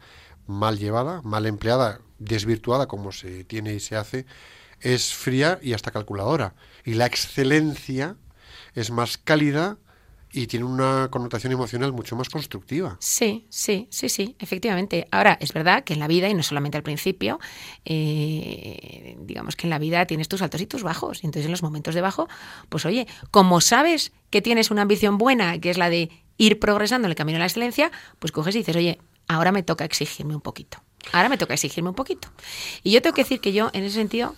mal llevada, mal empleada, desvirtuada como se tiene y se hace, es fría y hasta calculadora. Y la excelencia es más cálida, y tiene una connotación emocional mucho más constructiva. Sí, sí, sí, sí, efectivamente. Ahora, es verdad que en la vida, y no solamente al principio, eh, digamos que en la vida tienes tus altos y tus bajos. Y entonces en los momentos de bajo, pues oye, como sabes que tienes una ambición buena, que es la de ir progresando en el camino de la excelencia, pues coges y dices, oye, ahora me toca exigirme un poquito. Ahora me toca exigirme un poquito. Y yo tengo que decir que yo, en ese sentido,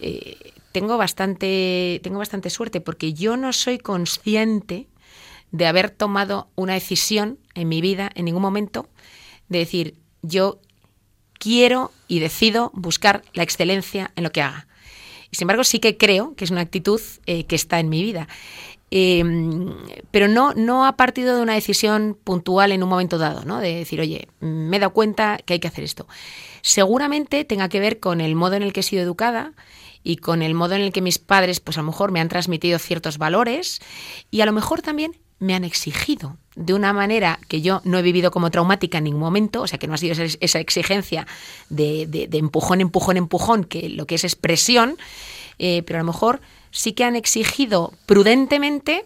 eh, tengo, bastante, tengo bastante suerte, porque yo no soy consciente de haber tomado una decisión en mi vida en ningún momento de decir, yo quiero y decido buscar la excelencia en lo que haga. Y sin embargo, sí que creo que es una actitud eh, que está en mi vida. Em, pero no, no ha partido de una decisión puntual en un momento dado, ¿no? De decir, oye, me he dado cuenta que hay que hacer esto. Seguramente tenga que ver con el modo en el que he sido educada y con el modo en el que mis padres, pues a lo mejor me han transmitido ciertos valores y a lo mejor también me han exigido de una manera que yo no he vivido como traumática en ningún momento, o sea que no ha sido esa, exigencia de, de, empujón, empujón, empujón, que lo que es expresión, eh, pero a lo mejor sí que han exigido prudentemente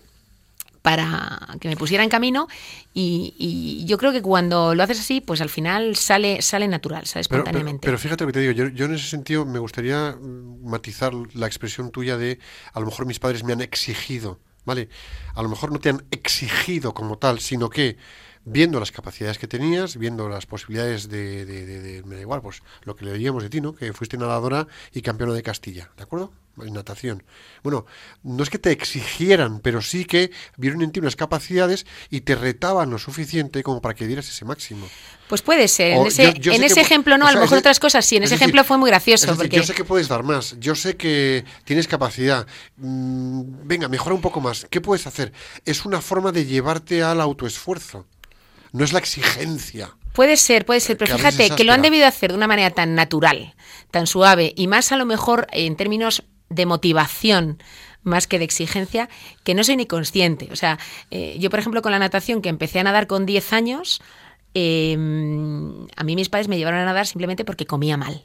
para que me pusiera en camino y, yo creo que cuando lo haces así, pues al final sale, sale natural, sale espontáneamente. Pero, fíjate lo que te digo, yo, yo, en ese sentido me gustaría matizar la expresión tuya de a lo mejor mis padres me han exigido ¿vale? A lo mejor no te han exigido como tal, sino que viendo las capacidades que tenías, viendo las posibilidades de, de, me da igual, pues lo que le oíamos de ti, ¿no? Que fuiste nadadora y campeona de Castilla, ¿de acuerdo? En natación. Bueno, no es que te exigieran, pero sí que vieron en ti unas capacidades y te retaban lo suficiente como para que dieras ese máximo. Pues puede ser. En ese, en ese ejemplo no, a lo mejor otras cosas sí. En ese ejemplo fue muy gracioso. porque... Yo sé que puedes dar más. Yo sé que tienes capacidad. Mm, venga, mejora un poco más. ¿Qué puedes hacer? Es una forma de llevarte al autoesfuerzo. No es la exigencia. Puede ser, puede ser, pero Que fíjate que lo han debido hacer de una manera tan natural, tan suave y más a lo mejor en términos de motivación más que de exigencia, que no soy ni consciente. O sea, eh, yo, por ejemplo, con la natación, que empecé a nadar con 10 años, eh, a mí mis padres me llevaron a nadar simplemente porque comía mal.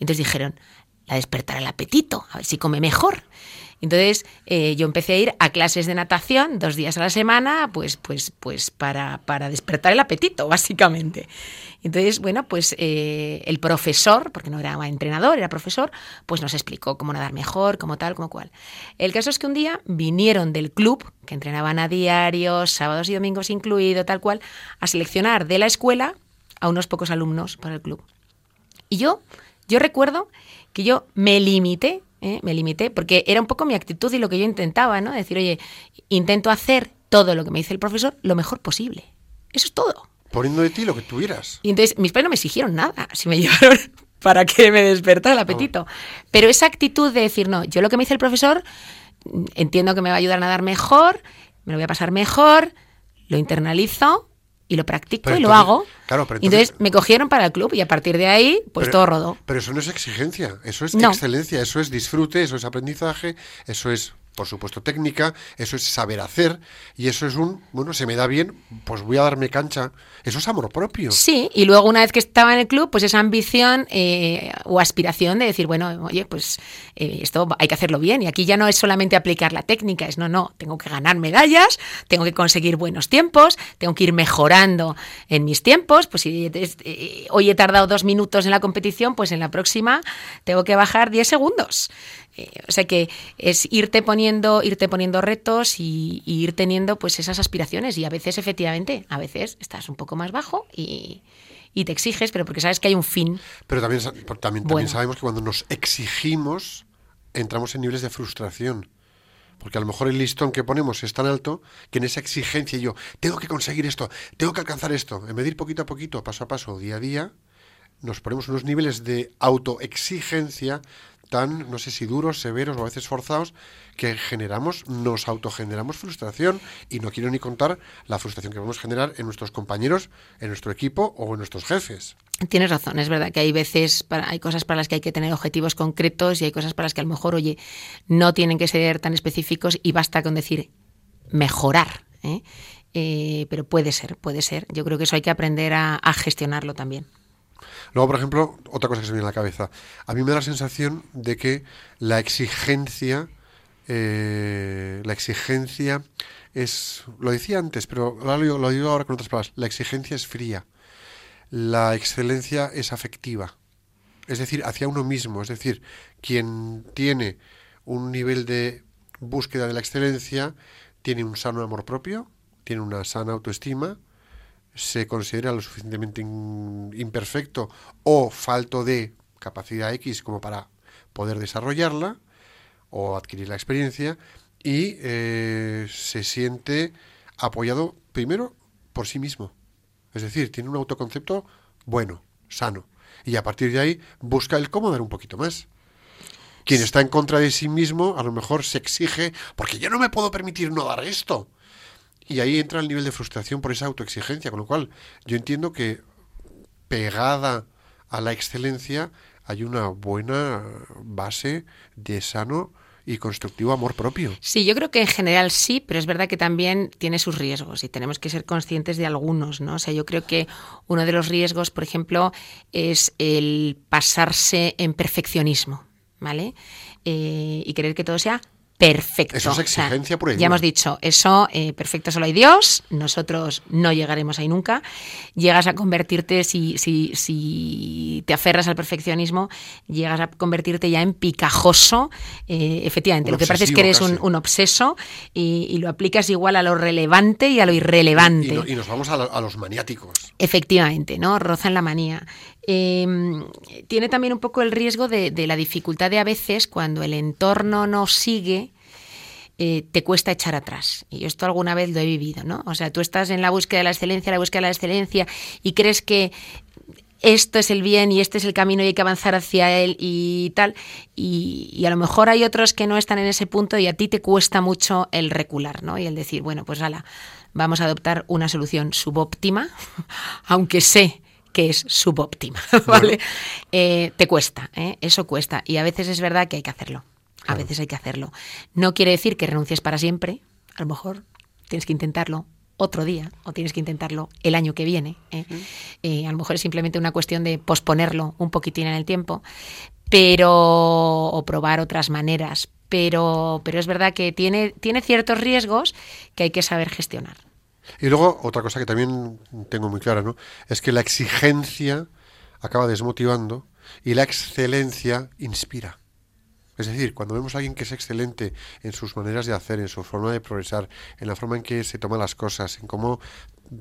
Entonces dijeron, la despertará el apetito, a ver si come mejor. Entonces eh, yo empecé a ir a clases de natación dos días a la semana, pues, pues, pues para, para despertar el apetito, básicamente. Entonces, bueno, pues eh, el profesor, porque no era entrenador, era profesor, pues nos explicó cómo nadar mejor, cómo tal, cómo cual. El caso es que un día vinieron del club, que entrenaban a diario, sábados y domingos incluido, tal cual, a seleccionar de la escuela a unos pocos alumnos para el club. Y yo, yo recuerdo que yo me limité, ¿eh? me limité, porque era un poco mi actitud y lo que yo intentaba, ¿no? Decir, oye, intento hacer todo lo que me dice el profesor lo mejor posible. Eso es todo. Poniendo de ti lo que tuvieras. Y entonces mis padres no me exigieron nada, si me llevaron para que me despertara el apetito. Pero esa actitud de decir, no, yo lo que me dice el profesor, mm, entiendo que me va a ayudar a nadar mejor, me lo voy a pasar mejor, lo internalizo y lo practico Pero y lo hago. claro, pero entonces, entonces- me cogieron para el club y a partir de ahí, pues Pero- todo rodó. Pero eso no es exigencia, eso es No. excelencia, eso es disfrute, eso es aprendizaje, eso es, por supuesto, técnica, eso es saber hacer y eso es un, bueno, se me da bien, pues voy a darme cancha. Eso es amor propio. Sí, y luego una vez que estaba en el club, pues esa ambición eh, o aspiración de decir, bueno, oye, pues eh, esto hay que hacerlo bien. Y aquí ya no es solamente aplicar la técnica, es no, no, tengo que ganar medallas, tengo que conseguir buenos tiempos, tengo que ir mejorando en mis tiempos. Pues si eh, hoy he tardado dos minutos en la competición, pues en la próxima tengo que bajar 10 segundos. Eh, o sea que es irte poniendo, irte poniendo retos y, y ir teniendo pues esas aspiraciones. Y a veces, efectivamente, a veces estás un poco más bajo y, y te exiges, pero porque sabes que hay un fin. Pero también, también, también Bueno. sabemos que cuando nos exigimos, entramos en niveles de frustración. Porque a lo mejor el listón que ponemos es tan alto que en esa exigencia yo tengo que conseguir esto, tengo que alcanzar esto, en vez de ir poquito a poquito, paso a paso, día a día, nos ponemos unos niveles de autoexigencia tan, no sé si duros, severos o a veces forzados, que generamos, nos autogeneramos frustración y no quiero ni contar la frustración que podemos generar en nuestros compañeros, en nuestro equipo o en nuestros jefes. Tienes razón, es verdad que hay veces, para, hay cosas para las que hay que tener objetivos concretos y hay cosas para las que a lo mejor, oye, no tienen que ser tan específicos y basta con decir mejorar. ¿eh? Eh, pero puede ser, puede ser. Yo creo que eso hay que aprender a, a gestionarlo también. Luego, por ejemplo, otra cosa que se me viene a la cabeza. A mí me da la sensación de que la exigencia, eh, la exigencia es, lo decía antes, pero lo, lo digo ahora con otras palabras, la exigencia es fría, la excelencia es afectiva, es decir, hacia uno mismo, es decir, quien tiene un nivel de búsqueda de la excelencia tiene un sano amor propio, tiene una sana autoestima, se considera lo suficientemente in- imperfecto o falto de capacidad X como para poder desarrollarla o adquirir la experiencia y eh, se siente apoyado primero por sí mismo. Es decir, tiene un autoconcepto bueno, sano. Y a partir de ahí busca el cómo dar un poquito más. Quien está en contra de sí mismo a lo mejor se exige, porque yo no me puedo permitir no dar esto. Y ahí entra el nivel de frustración por esa autoexigencia, con lo cual yo entiendo que pegada a la excelencia hay una buena base de sano y constructivo amor propio. Sí, yo creo que en general sí, pero es verdad que también tiene sus riesgos y tenemos que ser conscientes de algunos, ¿no? O sea, yo creo que uno de los riesgos, por ejemplo, es el pasarse en perfeccionismo, ¿vale? Eh, y querer que todo sea perfecto. Eso es O sea, exigencia pura y Ya hemos dicho, eso, eh, perfecto solo hay Dios, nosotros no llegaremos ahí nunca. Llegas a convertirte, si, si, si te aferras al perfeccionismo, llegas a convertirte ya en picajoso. eh, efectivamente, Un lo que parece es que eres un, un obseso y, y lo aplicas igual a lo relevante y a lo irrelevante. Y, no- y nos vamos a, la- a los maniáticos. Efectivamente, ¿no? Rozan la manía. Eh, tiene también un poco el riesgo de, de la dificultad de a veces cuando el entorno no sigue, eh, te cuesta echar atrás. Y yo esto alguna vez lo he vivido, ¿no? O sea, tú estás en la búsqueda de la excelencia, la búsqueda de la excelencia, y crees que esto es el bien y este es el camino y hay que avanzar hacia él y tal. Y, y a lo mejor hay otros que no están en ese punto y a ti te cuesta mucho el recular, ¿no? Y el decir, bueno, pues ala, vamos a adoptar una solución subóptima, aunque sé que es subóptima, ¿vale? Eh, te cuesta, ¿eh? eso cuesta. Y a veces es verdad que hay que hacerlo. A veces hay que hacerlo. No quiere decir que renuncies para siempre. A lo mejor tienes que intentarlo otro día o tienes que intentarlo el año que viene. ¿eh? a lo mejor es simplemente una cuestión de posponerlo un poquitín en el tiempo, pero o probar otras maneras. Pero, pero es verdad que tiene, tiene ciertos riesgos que hay que saber gestionar. Y luego, otra cosa que también tengo muy clara, ¿no? Es que la exigencia acaba desmotivando y la excelencia inspira. Es decir, cuando vemos a alguien que es excelente en sus maneras de hacer, en su forma de progresar, en la forma en que se toma las cosas, en cómo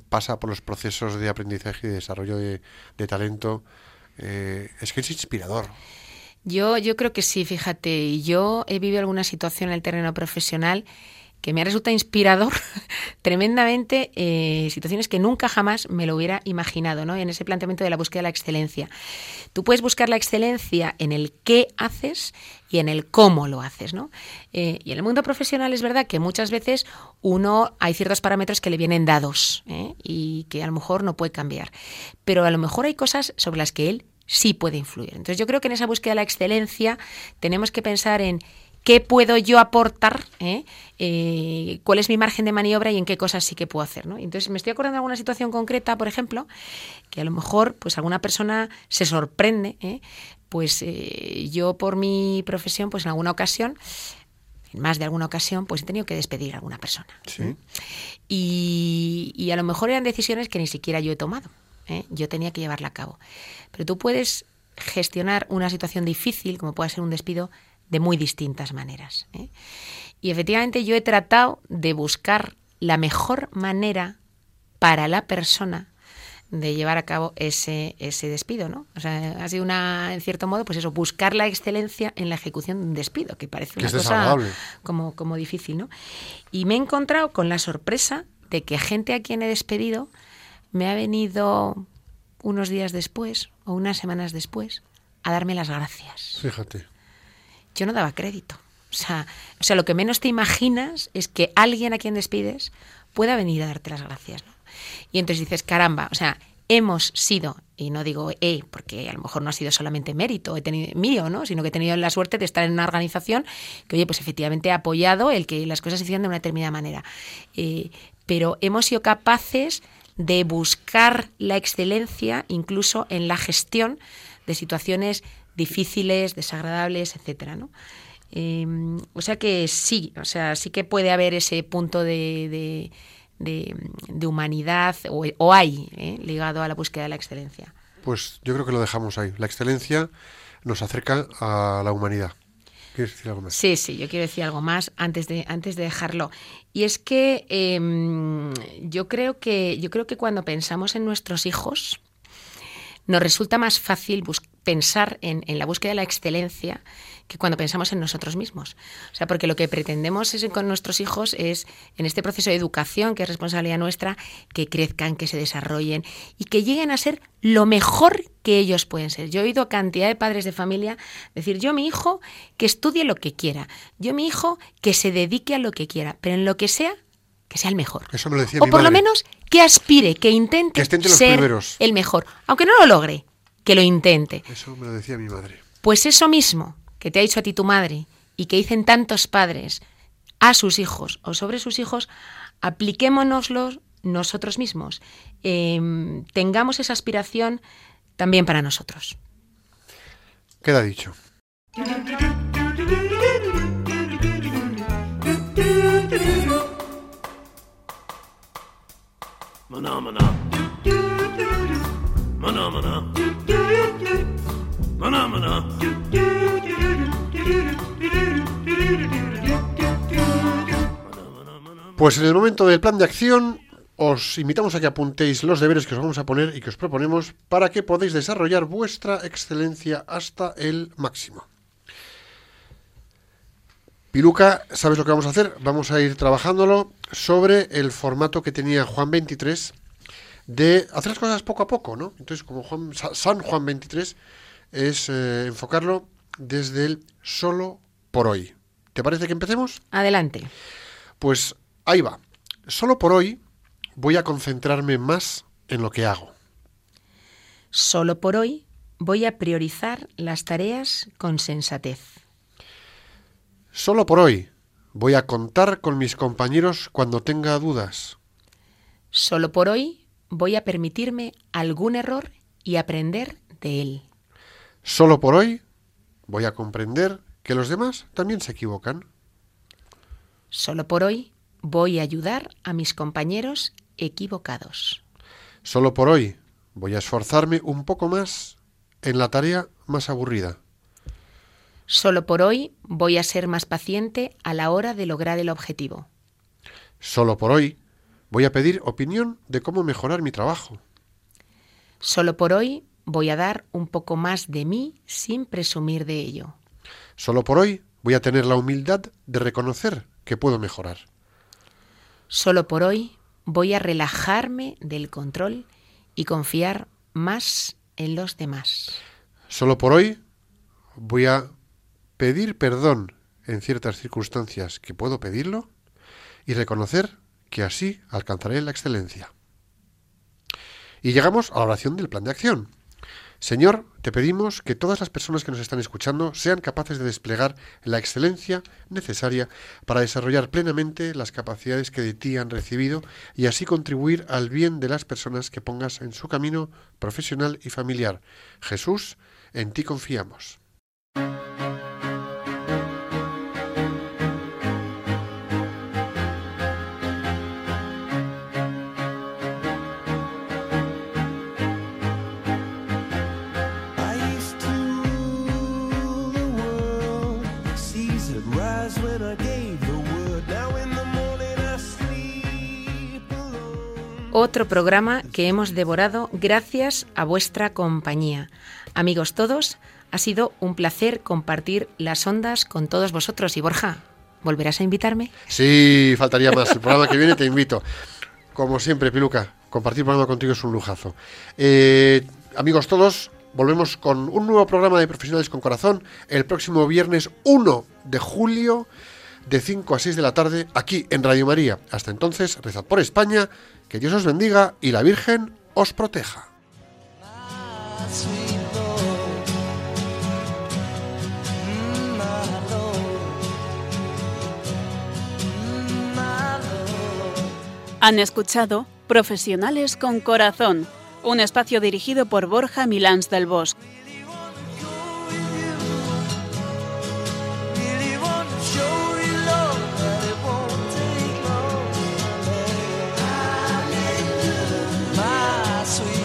pasa por los procesos de aprendizaje y de desarrollo de, talento, eh, es que es inspirador. Yo, yo creo que sí, fíjate, yo he vivido alguna situación en el terreno profesional que me ha resultado inspirador tremendamente eh, situaciones que nunca jamás me lo hubiera imaginado, ¿no? En ese planteamiento de la búsqueda de la excelencia. Tú puedes buscar la excelencia en el qué haces y en el cómo lo haces, ¿no? Eh, y en el mundo profesional es verdad que muchas veces uno hay ciertos parámetros que le vienen dados ¿eh? y que a lo mejor no puede cambiar, pero a lo mejor hay cosas sobre las que él sí puede influir. Entonces yo creo que en esa búsqueda de la excelencia tenemos que pensar en qué puedo yo aportar, ¿eh? Eh, cuál es mi margen de maniobra y en qué cosas sí que puedo hacer. ¿no? Entonces me estoy acordando de alguna situación concreta, por ejemplo, que a lo mejor pues alguna persona se sorprende, ¿eh? pues yo por mi profesión, pues en alguna ocasión en más de alguna ocasión, pues he tenido que despedir a alguna persona. Y, y, a lo mejor eran decisiones que ni siquiera yo he tomado. Yo tenía que llevarla a cabo. Pero tú puedes gestionar una situación difícil, como puede ser un despido, de muy distintas maneras. ¿eh? Y efectivamente yo he tratado de buscar la mejor manera para la persona de llevar a cabo ese, ese despido, ¿no? O sea, ha sido una, en cierto modo, pues eso, buscar la excelencia en la ejecución de un despido, que parece una cosa como, como difícil, ¿no? Y me he encontrado con la sorpresa de que gente a quien he despedido me ha venido unos días después o unas semanas después a darme las gracias. Fíjate yo no daba crédito. O sea, o sea, lo que menos te imaginas es que alguien a quien despides pueda venir a darte las gracias. ¿no? Y entonces dices, caramba, o sea, hemos sido, y no digo eh, porque a lo mejor no ha sido solamente mérito he tenido, mío, ¿no? sino que he tenido la suerte de estar en una organización que, oye, pues efectivamente ha apoyado el que las cosas se hicieran de una determinada manera. Eh, pero hemos sido capaces de buscar la excelencia incluso en la gestión de situaciones difíciles, desagradables, etcétera, ¿no? Em, o sea que sí, o sea, sí que puede haber ese punto de, de, humanidad o, hay ¿eh? ligado a la búsqueda de la excelencia. Pues yo creo que lo dejamos ahí. La excelencia nos acerca a la humanidad. ¿Quieres decir algo más? Sí, sí, yo quiero decir algo más antes de, antes de dejarlo. Y es que em, yo creo que yo creo que cuando pensamos en nuestros hijos, nos resulta más fácil pensar en, la búsqueda de la excelencia que cuando pensamos en nosotros mismos. O sea, porque lo que pretendemos es, con nuestros hijos es, en este proceso de educación, que es responsabilidad nuestra, que crezcan, que se desarrollen y que lleguen a ser lo mejor que ellos pueden ser. Yo he oído cantidad de padres de familia decir, yo mi hijo que estudie lo que quiera, yo mi hijo que se dedique a lo que quiera, pero en lo que sea, que sea el mejor. Eso me lo decía o por lo menos que aspire, que intente ser el mejor, aunque no lo logre, que lo intente. Eso me lo decía mi madre. Pues eso mismo que te ha dicho a ti tu madre y que dicen tantos padres a sus hijos o sobre sus hijos, apliquémonoslo nosotros mismos. Em, tengamos esa aspiración también para nosotros. Queda dicho. Pues en el momento del plan de acción os invitamos a que apuntéis los deberes que os vamos a poner y que os proponemos para que podáis desarrollar vuestra excelencia hasta el máximo. Piluca, ¿sabes lo que vamos a hacer? Vamos a ir trabajándolo sobre el formato que tenía Juan 23 de hacer las cosas poco a poco, ¿no? Entonces, como Juan, San Juan 23 es eh, enfocarlo desde el solo por hoy. ¿Te parece que empecemos? Adelante. Pues ahí va. Solo por hoy voy a concentrarme más en lo que hago. Solo por hoy voy a priorizar las tareas con sensatez. Solo por hoy voy a contar con mis compañeros cuando tenga dudas. Solo por hoy voy a permitirme algún error y aprender de él. Solo por hoy voy a comprender que los demás también se equivocan. Solo por hoy voy a ayudar a mis compañeros equivocados. Solo por hoy voy a esforzarme un poco más en la tarea más aburrida. Solo por hoy voy a ser más paciente a la hora de lograr el objetivo. Solo por hoy voy a pedir opinión de cómo mejorar mi trabajo. Solo por hoy voy a dar un poco más de mí sin presumir de ello. Solo por hoy voy a tener la humildad de reconocer que puedo mejorar. Solo por hoy voy a relajarme del control y confiar más en los demás. Solo por hoy voy a pedir perdón en ciertas circunstancias que puedo pedirlo y reconocer que así alcanzaré la excelencia. Y llegamos a la oración del plan de acción. Señor, te pedimos que todas las personas que nos están escuchando sean capaces de desplegar la excelencia necesaria para desarrollar plenamente las capacidades que de ti han recibido y así contribuir al bien de las personas que pongas en su camino profesional y familiar. Jesús, en ti confiamos. Otro programa que hemos devorado gracias a vuestra compañía. Amigos todos, ha sido un placer compartir las ondas con todos vosotros. Y Borja, ¿volverás a invitarme? Sí, faltaría más. El programa que viene te invito. Como siempre, Piluca, compartir programa contigo es un lujazo. Eh, amigos todos, volvemos con un nuevo programa de Profesionales con Corazón el próximo viernes 1 de julio de 5 a 6 de la tarde aquí en Radio María. Hasta entonces, rezad por España, que Dios os bendiga y la Virgen os proteja. Han escuchado Profesionales con Corazón, un espacio dirigido por Borja Milans del Bosque. sweet.